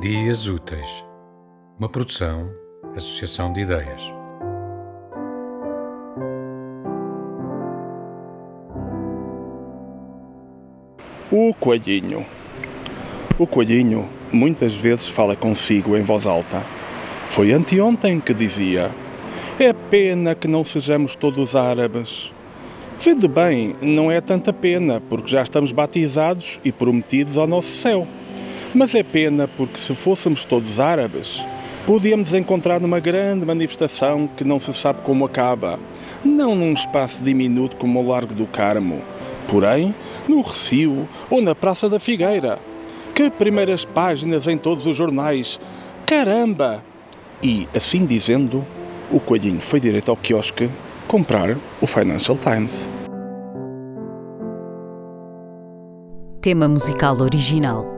Dias Úteis, uma produção, associação de ideias. O coelhinho. O coelhinho muitas vezes fala consigo em voz alta. Foi anteontem que dizia: É pena que não sejamos todos árabes. Vendo bem, não é tanta pena, porque já estamos batizados e prometidos ao nosso céu. Mas é pena porque se fôssemos todos árabes, podíamos encontrar numa grande manifestação que não se sabe como acaba, não num espaço diminuto como o Largo do Carmo, porém no Recio ou na Praça da Figueira. Que primeiras páginas em todos os jornais! Caramba! E, assim dizendo, o coelhinho foi direto ao quiosque comprar o Financial Times. Tema musical original